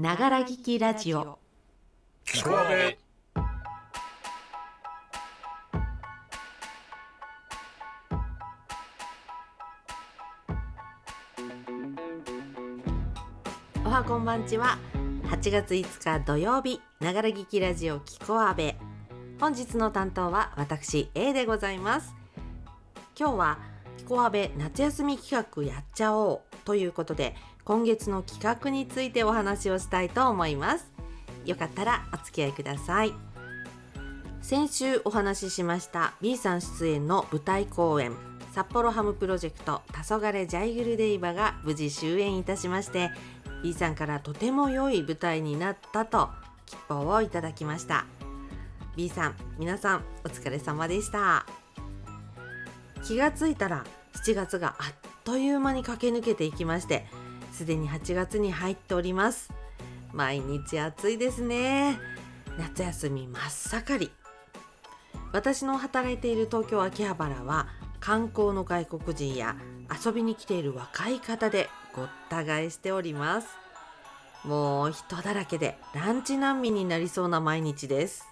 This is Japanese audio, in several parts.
ながら聞きラジオ。聞こえおはこんばんちは。8月5日土曜日ながら聞きラジオキコアベ本日の担当は私 A でございます。今日はキコアベ夏休み企画やっちゃおうということで今月の企画についてお話をしたいと思います。よかったらお付き合いください。先週お話ししました B さん出演の舞台公演札幌ハムプロジェクト「黄昏ジャイグルデイバ」が無事終演いたしまして B さんからとても良い舞台になったと吉報をいただきました。B さん皆さんお疲れ様でした。気がついたら7月があっという間に駆け抜けていきましてすでに8月に入っております。毎日暑いですね。夏休み真っ盛り。私の働いている東京秋葉原は観光の外国人や遊びに来ている若い方でごった返しております。もう人だらけでランチ難民になりそうな毎日です。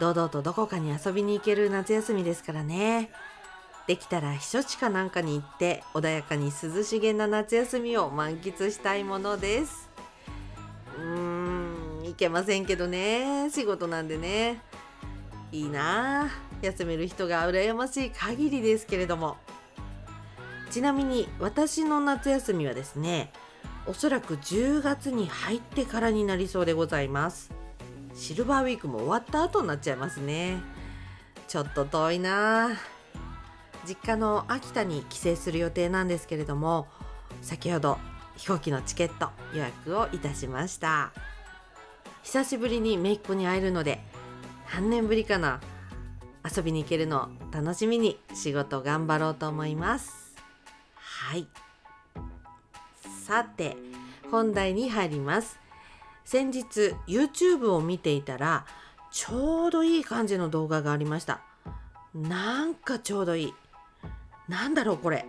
堂々とどこかに遊びに行ける夏休みですからね。できたら避暑地かなんかに行って穏やかに涼しげな夏休みを満喫したいものです。うーん行けませんけどね。仕事なんでね。いいな。あ休める人が羨ましい限りですけれども。ちなみに私の夏休みはですねおそらく10月に入ってからになりそうでございます。シルバーウィークも終わった後になっちゃいますね。ちょっと遠いな。あ実家の秋田に帰省する予定なんですけれども先ほど飛行機のチケット予約をいたしました。久しぶりに姪っ子に会えるので何年ぶりかな遊びに行けるのを楽しみに仕事頑張ろうと思います。はい。さて本題に入ります。先日 YouTube を見ていたらちょうどいい感じの動画がありました。なんかちょうどいい。なんだろうこれ。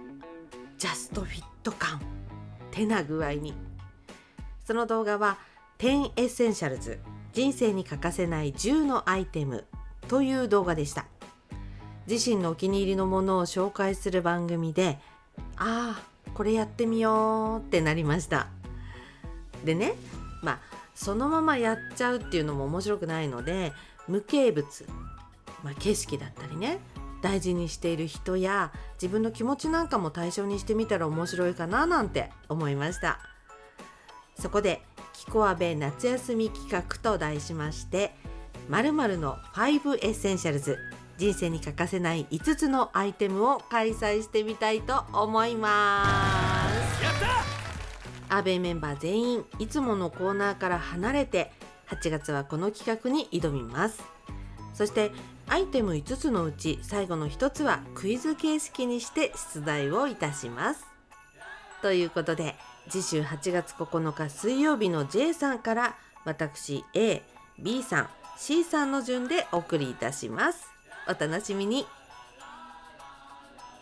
ジャストフィット感。てな具合に。その動画は10 Essentials。人生に欠かせない10のアイテム。という動画でした。自身のお気に入りのものを紹介する番組でああこれやってみようってなりました。でねまあそのままやっちゃうっていうのも面白くないので無形物、まあ、景色だったりね。大事にしている人や自分の気持ちなんかも対象にしてみたら面白いかななんて思いました。そこで「キコアベ夏休み企画」と題しまして〇〇の5 Essentials人生に欠かせない5つのアイテムを開催してみたいと思います。やった！アーベイメンバー全員いつものコーナーから離れて8月はこの企画に挑みますそしてアイテム5つのうち最後の1つはクイズ形式にして出題をいたします。ということで次週8月9日水曜日の J さんから私 A、B さん、C さんの順でお送りいたします。お楽しみに。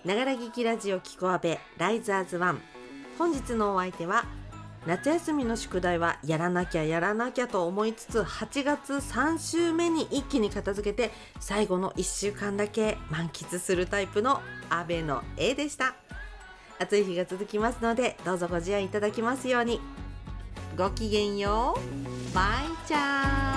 ながら聞きラジオキコアベライザーズワン。本日のお相手は夏休みの宿題はやらなきゃやらなきゃと思いつつ8月3週目に一気に片付けて最後の1週間だけ満喫するタイプの阿部の絵でした。暑い日が続きますのでどうぞご自愛いただきますように。ごきげんよう。バイチャー。